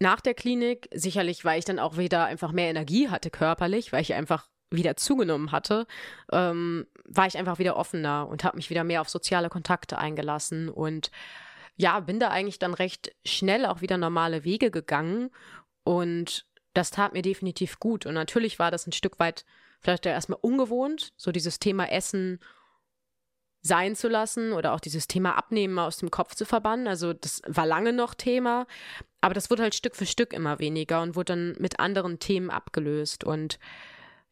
S2: nach der Klinik, sicherlich, weil ich dann auch wieder einfach mehr Energie hatte körperlich, weil ich einfach wieder zugenommen hatte, ähm, war ich einfach wieder offener und habe mich wieder mehr auf soziale Kontakte eingelassen und ja, bin da eigentlich dann recht schnell auch wieder normale Wege gegangen und das tat mir definitiv gut. Und natürlich war das ein Stück weit vielleicht erstmal ungewohnt, so dieses Thema Essen sein zu lassen oder auch dieses Thema Abnehmen aus dem Kopf zu verbannen. Also das war lange noch Thema, aber das wurde halt Stück für Stück immer weniger und wurde dann mit anderen Themen abgelöst. Und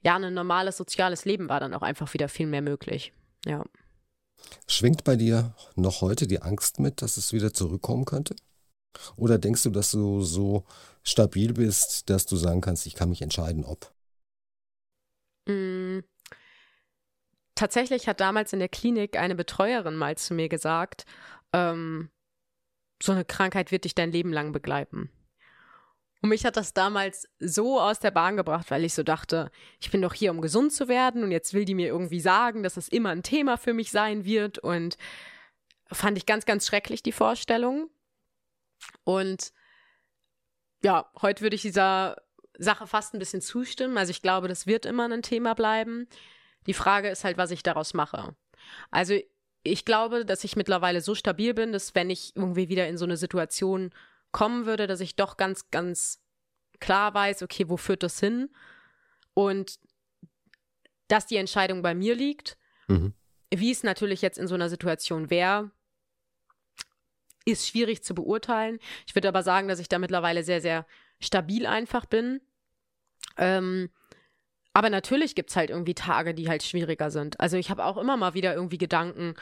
S2: ja, ein normales soziales Leben war dann auch einfach wieder viel mehr möglich. Ja.
S1: Schwingt bei dir noch heute die Angst mit, dass es wieder zurückkommen könnte? Oder denkst du, dass du so stabil bist, dass du sagen kannst, ich kann mich entscheiden, ob?
S2: Mm. Tatsächlich hat damals in der Klinik eine Betreuerin mal zu mir gesagt, ähm, so eine Krankheit wird dich dein Leben lang begleiten. Und mich hat das damals so aus der Bahn gebracht, weil ich so dachte, ich bin doch hier, um gesund zu werden und jetzt will die mir irgendwie sagen, dass das immer ein Thema für mich sein wird und fand ich ganz, ganz schrecklich die Vorstellung. Und ja, heute würde ich dieser Sache fast ein bisschen zustimmen. Also ich glaube, das wird immer ein Thema bleiben. Die Frage ist halt, was ich daraus mache. Also ich glaube, dass ich mittlerweile so stabil bin, dass wenn ich irgendwie wieder in so eine Situation kommen würde, dass ich doch ganz, ganz klar weiß, okay, wo führt das hin? Und dass die Entscheidung bei mir liegt. Mhm. Wie es natürlich jetzt in so einer Situation wäre, ist schwierig zu beurteilen. Ich würde aber sagen, dass ich da mittlerweile sehr, sehr stabil einfach bin. Ähm, aber natürlich gibt es halt irgendwie Tage, die halt schwieriger sind. Also ich habe auch immer mal wieder irgendwie Gedanken,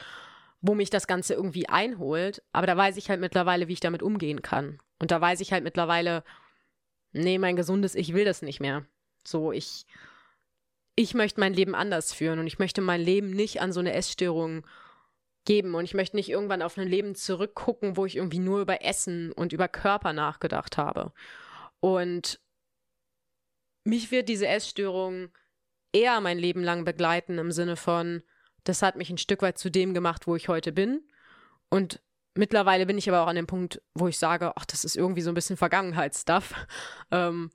S2: wo mich das Ganze irgendwie einholt. Aber da weiß ich halt mittlerweile, wie ich damit umgehen kann. Und da weiß ich halt mittlerweile, nee, mein gesundes Ich will das nicht mehr. So, ich, ich möchte mein Leben anders führen und ich möchte mein Leben nicht an so eine Essstörung geben und ich möchte nicht irgendwann auf ein Leben zurückgucken, wo ich irgendwie nur über Essen und über Körper nachgedacht habe. Und mich wird diese Essstörung eher mein Leben lang begleiten im Sinne von, das hat mich ein Stück weit zu dem gemacht, wo ich heute bin. Und mittlerweile bin ich aber auch an dem Punkt, wo ich sage, ach, das ist irgendwie so ein bisschen Vergangenheitsstuff. Ähm,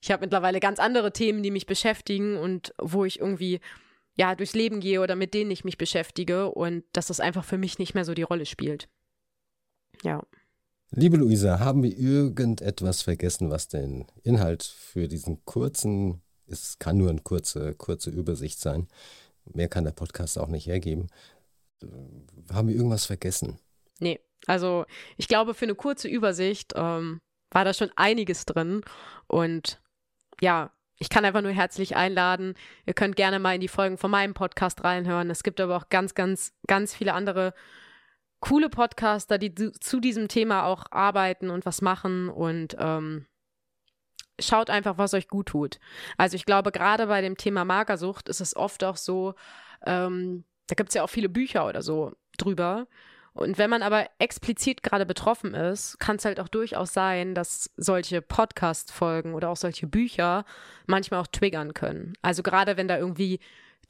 S2: ich habe mittlerweile ganz andere Themen, die mich beschäftigen und wo ich irgendwie ja durchs Leben gehe oder mit denen ich mich beschäftige und dass das einfach für mich nicht mehr so die Rolle spielt. Ja.
S1: Liebe Luisa, haben wir irgendetwas vergessen, was den Inhalt für diesen kurzen, es kann nur eine kurze, kurze Übersicht sein, mehr kann der Podcast auch nicht hergeben. Äh, haben wir irgendwas vergessen?
S2: Nee, also ich glaube, für eine kurze Übersicht ähm, war da schon einiges drin. Und ja, ich kann einfach nur herzlich einladen. Ihr könnt gerne mal in die Folgen von meinem Podcast reinhören. Es gibt aber auch ganz, ganz, ganz viele andere coole Podcaster, die zu diesem Thema auch arbeiten und was machen. Und ähm, schaut einfach, was euch gut tut. Also ich glaube, gerade bei dem Thema Magersucht ist es oft auch so, ähm, da gibt es ja auch viele Bücher oder so drüber. Und wenn man aber explizit gerade betroffen ist, kann es halt auch durchaus sein, dass solche Podcast-Folgen oder auch solche Bücher manchmal auch triggern können. Also gerade wenn da irgendwie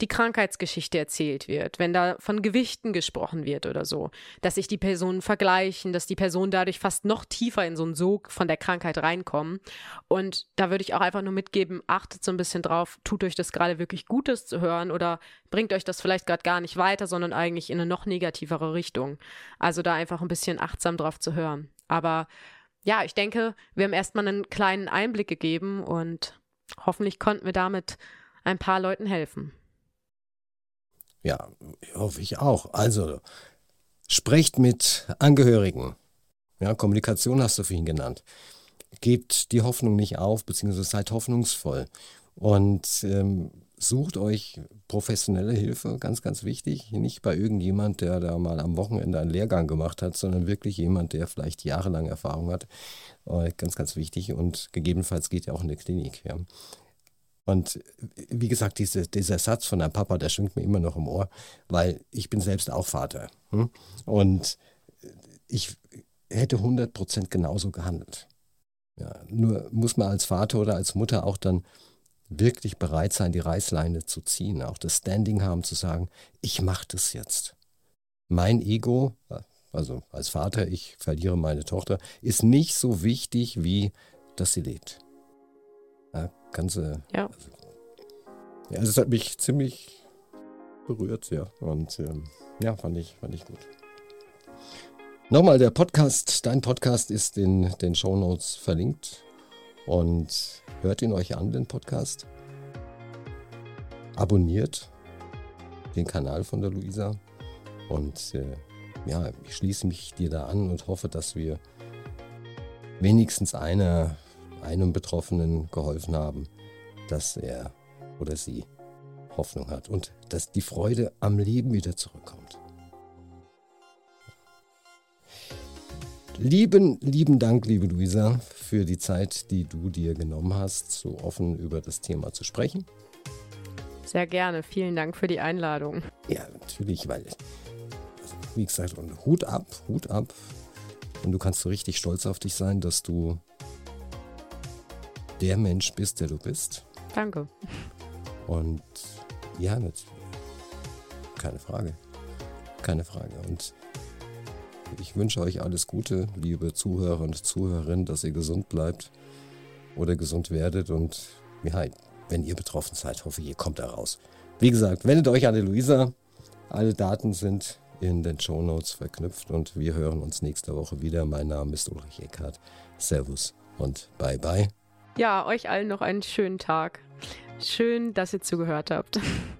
S2: die Krankheitsgeschichte erzählt wird, wenn da von Gewichten gesprochen wird oder so, dass sich die Personen vergleichen, dass die Personen dadurch fast noch tiefer in so einen Sog von der Krankheit reinkommen. Und da würde ich auch einfach nur mitgeben, achtet so ein bisschen drauf, tut euch das gerade wirklich Gutes zu hören oder bringt euch das vielleicht gerade gar nicht weiter, sondern eigentlich in eine noch negativere Richtung. Also da einfach ein bisschen achtsam drauf zu hören. Aber ja, ich denke, wir haben erstmal einen kleinen Einblick gegeben und hoffentlich konnten wir damit ein paar Leuten helfen.
S1: Ja, hoffe ich auch. Also, sprecht mit Angehörigen. Ja, Kommunikation hast du vorhin genannt. Gebt die Hoffnung nicht auf, beziehungsweise seid hoffnungsvoll. Und ähm, sucht euch professionelle Hilfe, ganz, ganz wichtig. Nicht bei irgendjemand, der da mal am Wochenende einen Lehrgang gemacht hat, sondern wirklich jemand, der vielleicht jahrelang Erfahrung hat. Äh, ganz, ganz wichtig. Und gegebenenfalls geht er auch in die Klinik. Ja. Und wie gesagt, diese, dieser Satz von deinem Papa, der schwingt mir immer noch im Ohr, weil ich bin selbst auch Vater. Hm? Und ich hätte 100% genauso gehandelt. Ja, nur muss man als Vater oder als Mutter auch dann wirklich bereit sein, die Reißleine zu ziehen, auch das Standing haben zu sagen, ich mache das jetzt. Mein Ego, also als Vater, ich verliere meine Tochter, ist nicht so wichtig, wie dass sie lebt. Ja, ganze,
S2: ja.
S1: Also, ja, das hat mich ziemlich berührt, ja. Und ähm, ja, fand ich, fand ich gut. Nochmal, der Podcast, dein Podcast ist in den Show Notes verlinkt. Und hört ihn euch an, den Podcast. Abonniert den Kanal von der Luisa. Und äh, ja, ich schließe mich dir da an und hoffe, dass wir wenigstens einer, einem Betroffenen geholfen haben, dass er oder sie Hoffnung hat und dass die Freude am Leben wieder zurückkommt. Lieben, lieben Dank, liebe Luisa, für die Zeit, die du dir genommen hast, so offen über das Thema zu sprechen.
S2: Sehr gerne. Vielen Dank für die Einladung.
S1: Ja, natürlich, weil, also, wie gesagt, und Hut ab, Hut ab. Und du kannst so richtig stolz auf dich sein, dass du der Mensch bist, der du bist.
S2: Danke.
S1: Und ja, natürlich. Keine Frage. Keine Frage. Und ich wünsche euch alles Gute, liebe Zuhörer und Zuhörerinnen, dass ihr gesund bleibt oder gesund werdet. Und ja, wenn ihr betroffen seid, hoffe ich, ihr kommt da raus. Wie gesagt, wendet euch an die Luisa. Alle Daten sind in den Show Notes verknüpft und wir hören uns nächste Woche wieder. Mein Name ist Ulrich Eckhardt. Servus und bye bye.
S2: Ja, euch allen noch einen schönen Tag. Schön, dass ihr zugehört habt.